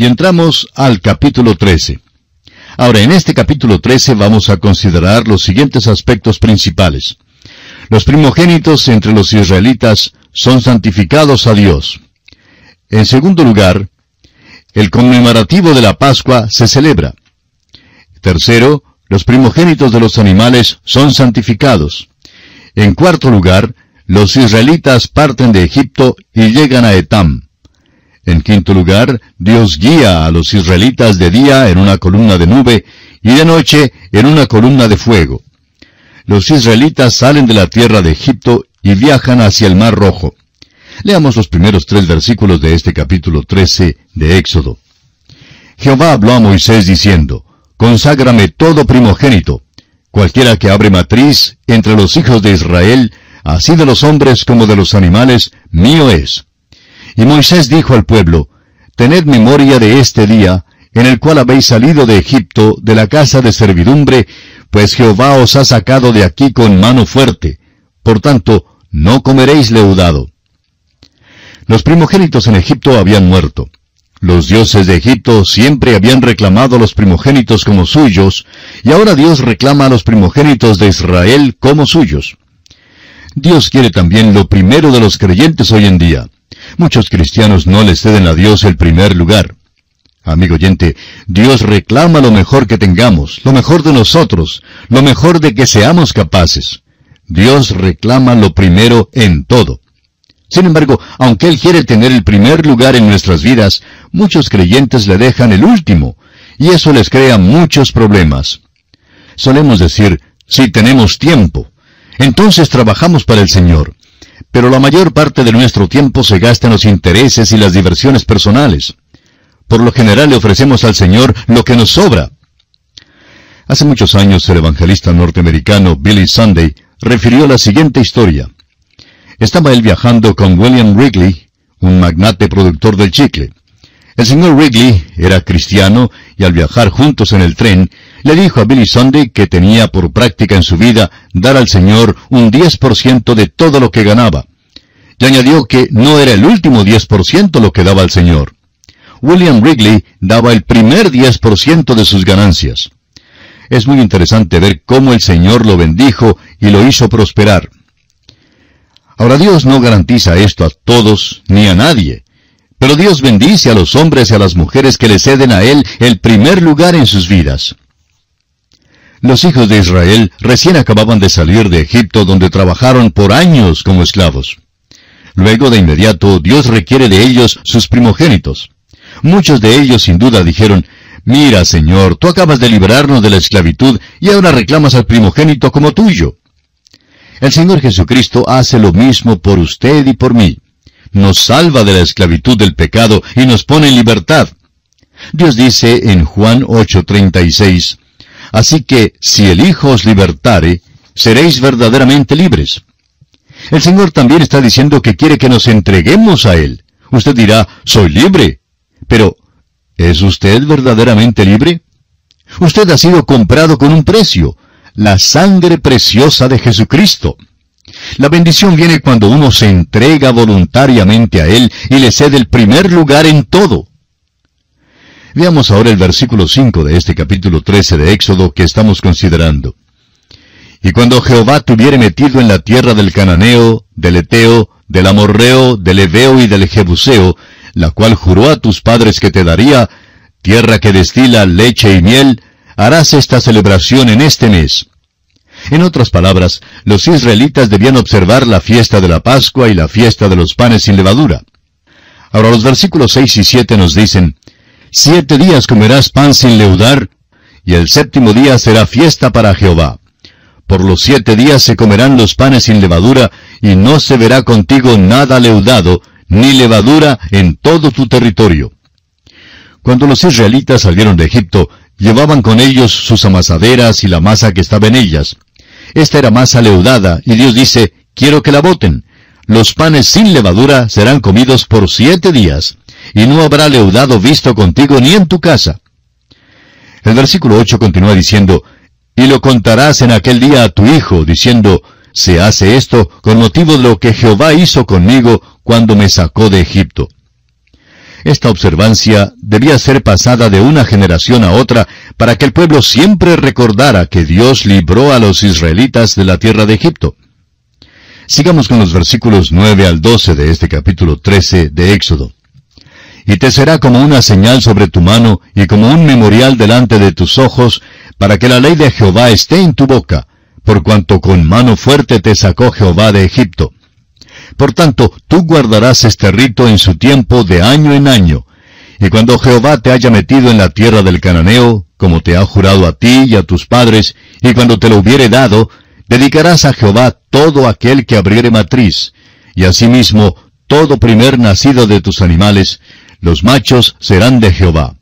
y entramos al capítulo 13. Ahora, en este capítulo 13 vamos a considerar los siguientes aspectos principales. Los primogénitos entre los israelitas son santificados a Dios. En segundo lugar, el conmemorativo de la Pascua se celebra. Tercero, los primogénitos de los animales son santificados. En cuarto lugar, los israelitas parten de Egipto y llegan a Etam. En quinto lugar, Dios guía a los israelitas de día en una columna de nube y de noche en una columna de fuego. Los israelitas salen de la tierra de Egipto y viajan hacia el Mar Rojo. Leamos los primeros tres versículos de este capítulo 13 de Éxodo. Jehová habló a Moisés diciendo, Conságrame todo primogénito, cualquiera que abre matriz entre los hijos de Israel, así de los hombres como de los animales, mío es. Y Moisés dijo al pueblo, Tened memoria de este día, en el cual habéis salido de Egipto, de la casa de servidumbre, pues Jehová os ha sacado de aquí con mano fuerte. Por tanto, no comeréis leudado. Los primogénitos en Egipto habían muerto. Los dioses de Egipto siempre habían reclamado a los primogénitos como suyos, y ahora Dios reclama a los primogénitos de Israel como suyos. Dios quiere también lo primero de los creyentes hoy en día. Muchos cristianos no le ceden a Dios el primer lugar. Amigo oyente, Dios reclama lo mejor que tengamos, lo mejor de nosotros, lo mejor de que seamos capaces. Dios reclama lo primero en todo. Sin embargo, aunque Él quiere tener el primer lugar en nuestras vidas, muchos creyentes le dejan el último, y eso les crea muchos problemas. Solemos decir, si tenemos tiempo, entonces trabajamos para el Señor. Pero la mayor parte de nuestro tiempo se gasta en los intereses y las diversiones personales. Por lo general le ofrecemos al Señor lo que nos sobra. Hace muchos años el evangelista norteamericano Billy Sunday refirió la siguiente historia. Estaba él viajando con William Wrigley, un magnate productor del chicle. El señor Wrigley era cristiano y al viajar juntos en el tren, le dijo a Billy Sunday que tenía por práctica en su vida dar al Señor un 10% de todo lo que ganaba. Y añadió que no era el último 10% lo que daba al Señor. William Wrigley daba el primer 10% de sus ganancias. Es muy interesante ver cómo el Señor lo bendijo y lo hizo prosperar. Ahora Dios no garantiza esto a todos ni a nadie, pero Dios bendice a los hombres y a las mujeres que le ceden a Él el primer lugar en sus vidas. Los hijos de Israel recién acababan de salir de Egipto donde trabajaron por años como esclavos. Luego de inmediato Dios requiere de ellos sus primogénitos. Muchos de ellos sin duda dijeron, Mira, Señor, tú acabas de liberarnos de la esclavitud y ahora reclamas al primogénito como tuyo. El Señor Jesucristo hace lo mismo por usted y por mí. Nos salva de la esclavitud del pecado y nos pone en libertad. Dios dice en Juan 8:36, Así que si el Hijo os libertare, seréis verdaderamente libres. El Señor también está diciendo que quiere que nos entreguemos a Él. Usted dirá, soy libre. Pero, ¿es usted verdaderamente libre? Usted ha sido comprado con un precio, la sangre preciosa de Jesucristo. La bendición viene cuando uno se entrega voluntariamente a Él y le cede el primer lugar en todo. Veamos ahora el versículo 5 de este capítulo 13 de Éxodo que estamos considerando. Y cuando Jehová te metido en la tierra del Cananeo, del Eteo, del Amorreo, del Ebeo y del Jebuseo, la cual juró a tus padres que te daría, tierra que destila leche y miel, harás esta celebración en este mes. En otras palabras, los israelitas debían observar la fiesta de la Pascua y la fiesta de los panes sin levadura. Ahora los versículos 6 y 7 nos dicen, Siete días comerás pan sin leudar, y el séptimo día será fiesta para Jehová. Por los siete días se comerán los panes sin levadura, y no se verá contigo nada leudado, ni levadura en todo tu territorio. Cuando los israelitas salieron de Egipto, llevaban con ellos sus amasaderas y la masa que estaba en ellas. Esta era masa leudada, y Dios dice, quiero que la boten. Los panes sin levadura serán comidos por siete días y no habrá leudado visto contigo ni en tu casa. El versículo 8 continúa diciendo, Y lo contarás en aquel día a tu hijo, diciendo, Se hace esto con motivo de lo que Jehová hizo conmigo cuando me sacó de Egipto. Esta observancia debía ser pasada de una generación a otra para que el pueblo siempre recordara que Dios libró a los israelitas de la tierra de Egipto. Sigamos con los versículos 9 al 12 de este capítulo 13 de Éxodo. Y te será como una señal sobre tu mano y como un memorial delante de tus ojos, para que la ley de Jehová esté en tu boca, por cuanto con mano fuerte te sacó Jehová de Egipto. Por tanto, tú guardarás este rito en su tiempo de año en año. Y cuando Jehová te haya metido en la tierra del cananeo, como te ha jurado a ti y a tus padres, y cuando te lo hubiere dado, dedicarás a Jehová todo aquel que abriere matriz, y asimismo todo primer nacido de tus animales, los machos serán de Jehová.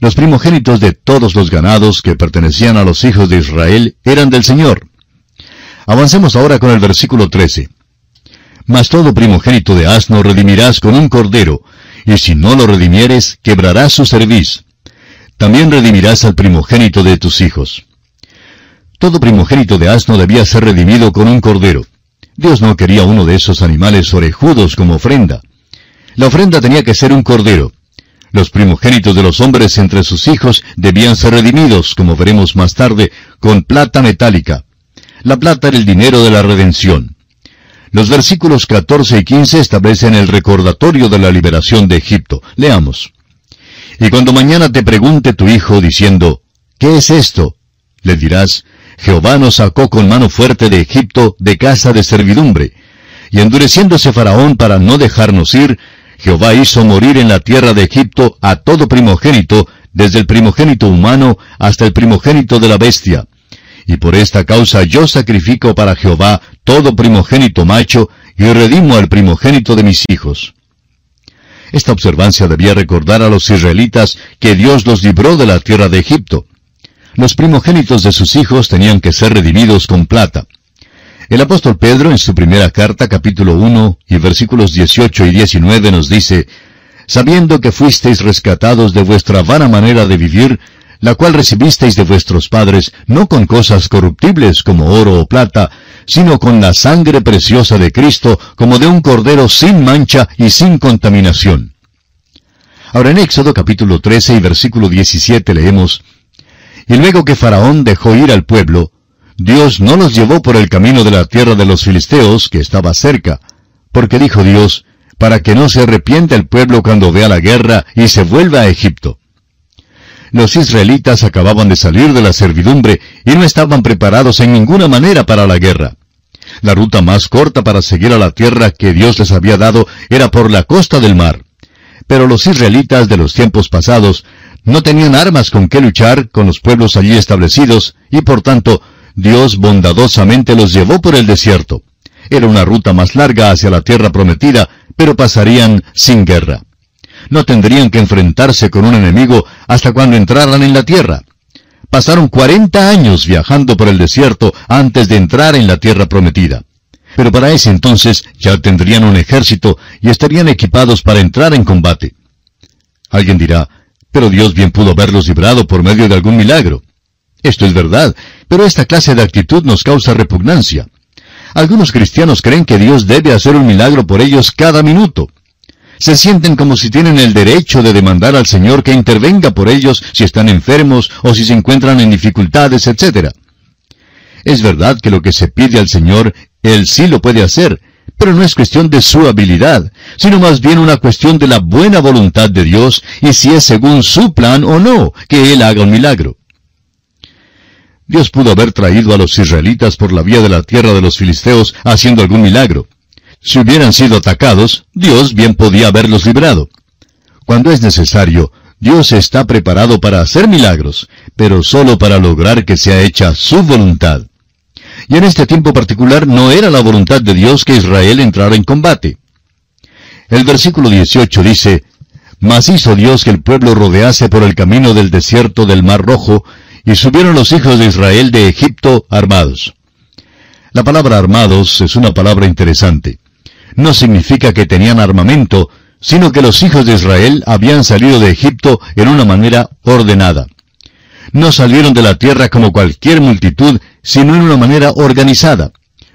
Los primogénitos de todos los ganados que pertenecían a los hijos de Israel eran del Señor. Avancemos ahora con el versículo 13. Mas todo primogénito de asno redimirás con un cordero, y si no lo redimieres, quebrarás su cerviz. También redimirás al primogénito de tus hijos. Todo primogénito de asno debía ser redimido con un cordero. Dios no quería uno de esos animales orejudos como ofrenda. La ofrenda tenía que ser un cordero. Los primogénitos de los hombres entre sus hijos debían ser redimidos, como veremos más tarde, con plata metálica. La plata era el dinero de la redención. Los versículos 14 y 15 establecen el recordatorio de la liberación de Egipto. Leamos. Y cuando mañana te pregunte tu hijo diciendo, ¿qué es esto? Le dirás, Jehová nos sacó con mano fuerte de Egipto de casa de servidumbre. Y endureciéndose Faraón para no dejarnos ir, Jehová hizo morir en la tierra de Egipto a todo primogénito, desde el primogénito humano hasta el primogénito de la bestia y por esta causa yo sacrifico para Jehová todo primogénito macho, y redimo al primogénito de mis hijos. Esta observancia debía recordar a los israelitas que Dios los libró de la tierra de Egipto. Los primogénitos de sus hijos tenían que ser redimidos con plata. El apóstol Pedro en su primera carta capítulo 1 y versículos 18 y 19 nos dice, Sabiendo que fuisteis rescatados de vuestra vana manera de vivir, la cual recibisteis de vuestros padres, no con cosas corruptibles como oro o plata, sino con la sangre preciosa de Cristo, como de un cordero sin mancha y sin contaminación. Ahora en Éxodo capítulo 13 y versículo 17 leemos, Y luego que Faraón dejó ir al pueblo, Dios no los llevó por el camino de la tierra de los filisteos, que estaba cerca, porque dijo Dios, para que no se arrepienta el pueblo cuando vea la guerra y se vuelva a Egipto. Los israelitas acababan de salir de la servidumbre y no estaban preparados en ninguna manera para la guerra. La ruta más corta para seguir a la tierra que Dios les había dado era por la costa del mar. Pero los israelitas de los tiempos pasados no tenían armas con que luchar con los pueblos allí establecidos y por tanto Dios bondadosamente los llevó por el desierto. Era una ruta más larga hacia la tierra prometida, pero pasarían sin guerra no tendrían que enfrentarse con un enemigo hasta cuando entraran en la tierra. Pasaron cuarenta años viajando por el desierto antes de entrar en la tierra prometida. Pero para ese entonces ya tendrían un ejército y estarían equipados para entrar en combate. Alguien dirá, pero Dios bien pudo haberlos librado por medio de algún milagro. Esto es verdad, pero esta clase de actitud nos causa repugnancia. Algunos cristianos creen que Dios debe hacer un milagro por ellos cada minuto. Se sienten como si tienen el derecho de demandar al Señor que intervenga por ellos si están enfermos o si se encuentran en dificultades, etc. Es verdad que lo que se pide al Señor, Él sí lo puede hacer, pero no es cuestión de su habilidad, sino más bien una cuestión de la buena voluntad de Dios y si es según su plan o no que Él haga un milagro. Dios pudo haber traído a los israelitas por la vía de la tierra de los filisteos haciendo algún milagro. Si hubieran sido atacados, Dios bien podía haberlos librado. Cuando es necesario, Dios está preparado para hacer milagros, pero solo para lograr que sea hecha su voluntad. Y en este tiempo particular no era la voluntad de Dios que Israel entrara en combate. El versículo 18 dice, Mas hizo Dios que el pueblo rodease por el camino del desierto del Mar Rojo, y subieron los hijos de Israel de Egipto armados. La palabra armados es una palabra interesante no significa que tenían armamento, sino que los hijos de Israel habían salido de Egipto en una manera ordenada. No salieron de la tierra como cualquier multitud, sino en una manera organizada.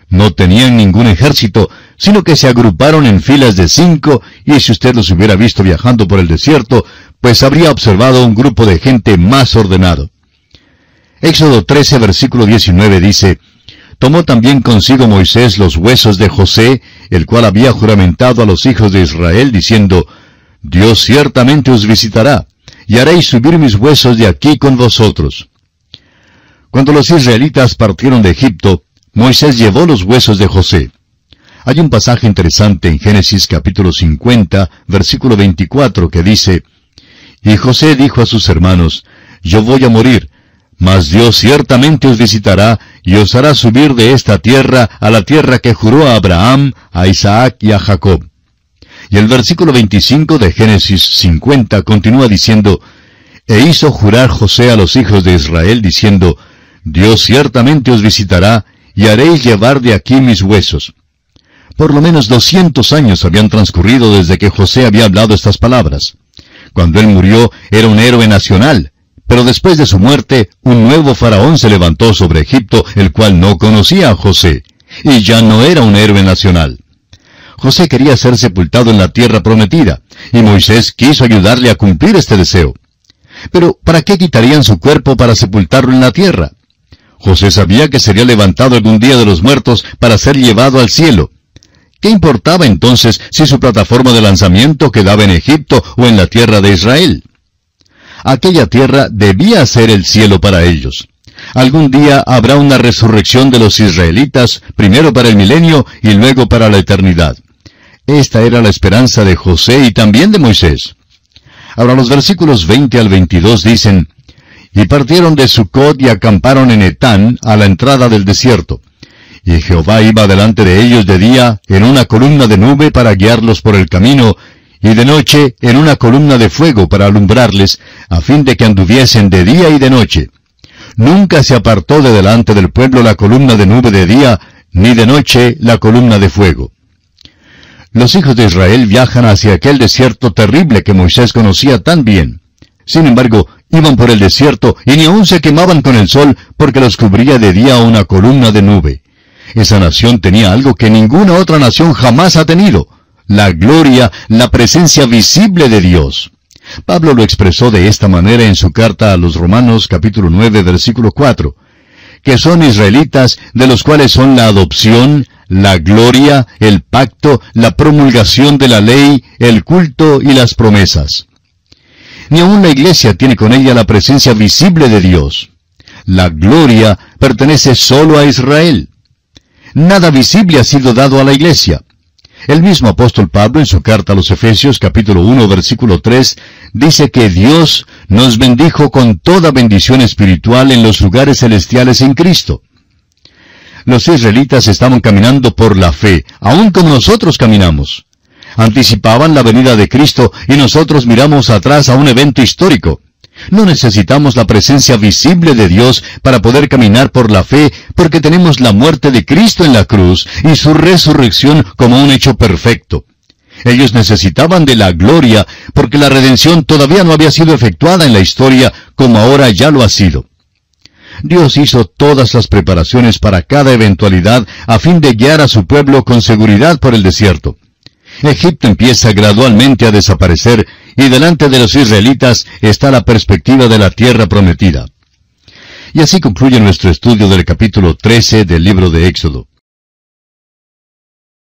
No tenían ningún ejército, sino que se agruparon en filas de cinco, y si usted los hubiera visto viajando por el desierto, pues habría observado un grupo de gente más ordenado. Éxodo 13, versículo 19 dice, Tomó también consigo Moisés los huesos de José, el cual había juramentado a los hijos de Israel, diciendo, Dios ciertamente os visitará, y haréis subir mis huesos de aquí con vosotros. Cuando los israelitas partieron de Egipto, Moisés llevó los huesos de José. Hay un pasaje interesante en Génesis capítulo 50, versículo 24, que dice, Y José dijo a sus hermanos, Yo voy a morir, mas Dios ciertamente os visitará y os hará subir de esta tierra a la tierra que juró a Abraham, a Isaac y a Jacob. Y el versículo 25 de Génesis 50 continúa diciendo, E hizo jurar José a los hijos de Israel, diciendo, Dios ciertamente os visitará, y haréis llevar de aquí mis huesos. Por lo menos doscientos años habían transcurrido desde que José había hablado estas palabras. Cuando él murió era un héroe nacional, pero después de su muerte, un nuevo faraón se levantó sobre Egipto, el cual no conocía a José, y ya no era un héroe nacional. José quería ser sepultado en la tierra prometida, y Moisés quiso ayudarle a cumplir este deseo. Pero, ¿para qué quitarían su cuerpo para sepultarlo en la tierra? José sabía que sería levantado algún día de los muertos para ser llevado al cielo. ¿Qué importaba entonces si su plataforma de lanzamiento quedaba en Egipto o en la tierra de Israel? Aquella tierra debía ser el cielo para ellos. Algún día habrá una resurrección de los israelitas, primero para el milenio y luego para la eternidad. Esta era la esperanza de José y también de Moisés. Ahora los versículos 20 al 22 dicen, Y partieron de Sucot y acamparon en Etán, a la entrada del desierto. Y Jehová iba delante de ellos de día en una columna de nube para guiarlos por el camino, y de noche en una columna de fuego para alumbrarles, a fin de que anduviesen de día y de noche. Nunca se apartó de delante del pueblo la columna de nube de día, ni de noche la columna de fuego. Los hijos de Israel viajan hacia aquel desierto terrible que Moisés conocía tan bien. Sin embargo, iban por el desierto y ni aun se quemaban con el sol porque los cubría de día una columna de nube. Esa nación tenía algo que ninguna otra nación jamás ha tenido, la gloria, la presencia visible de Dios. Pablo lo expresó de esta manera en su carta a los Romanos capítulo 9 versículo 4, que son israelitas de los cuales son la adopción, la gloria, el pacto, la promulgación de la ley, el culto y las promesas. Ni aun la iglesia tiene con ella la presencia visible de Dios. La gloria pertenece solo a Israel. Nada visible ha sido dado a la iglesia. El mismo apóstol Pablo en su carta a los Efesios capítulo 1 versículo 3 dice que Dios nos bendijo con toda bendición espiritual en los lugares celestiales en Cristo. Los israelitas estaban caminando por la fe, aun como nosotros caminamos. Anticipaban la venida de Cristo y nosotros miramos atrás a un evento histórico. No necesitamos la presencia visible de Dios para poder caminar por la fe, porque tenemos la muerte de Cristo en la cruz y su resurrección como un hecho perfecto. Ellos necesitaban de la gloria, porque la redención todavía no había sido efectuada en la historia como ahora ya lo ha sido. Dios hizo todas las preparaciones para cada eventualidad a fin de guiar a su pueblo con seguridad por el desierto. Egipto empieza gradualmente a desaparecer y delante de los israelitas está la perspectiva de la tierra prometida. Y así concluye nuestro estudio del capítulo 13 del libro de Éxodo.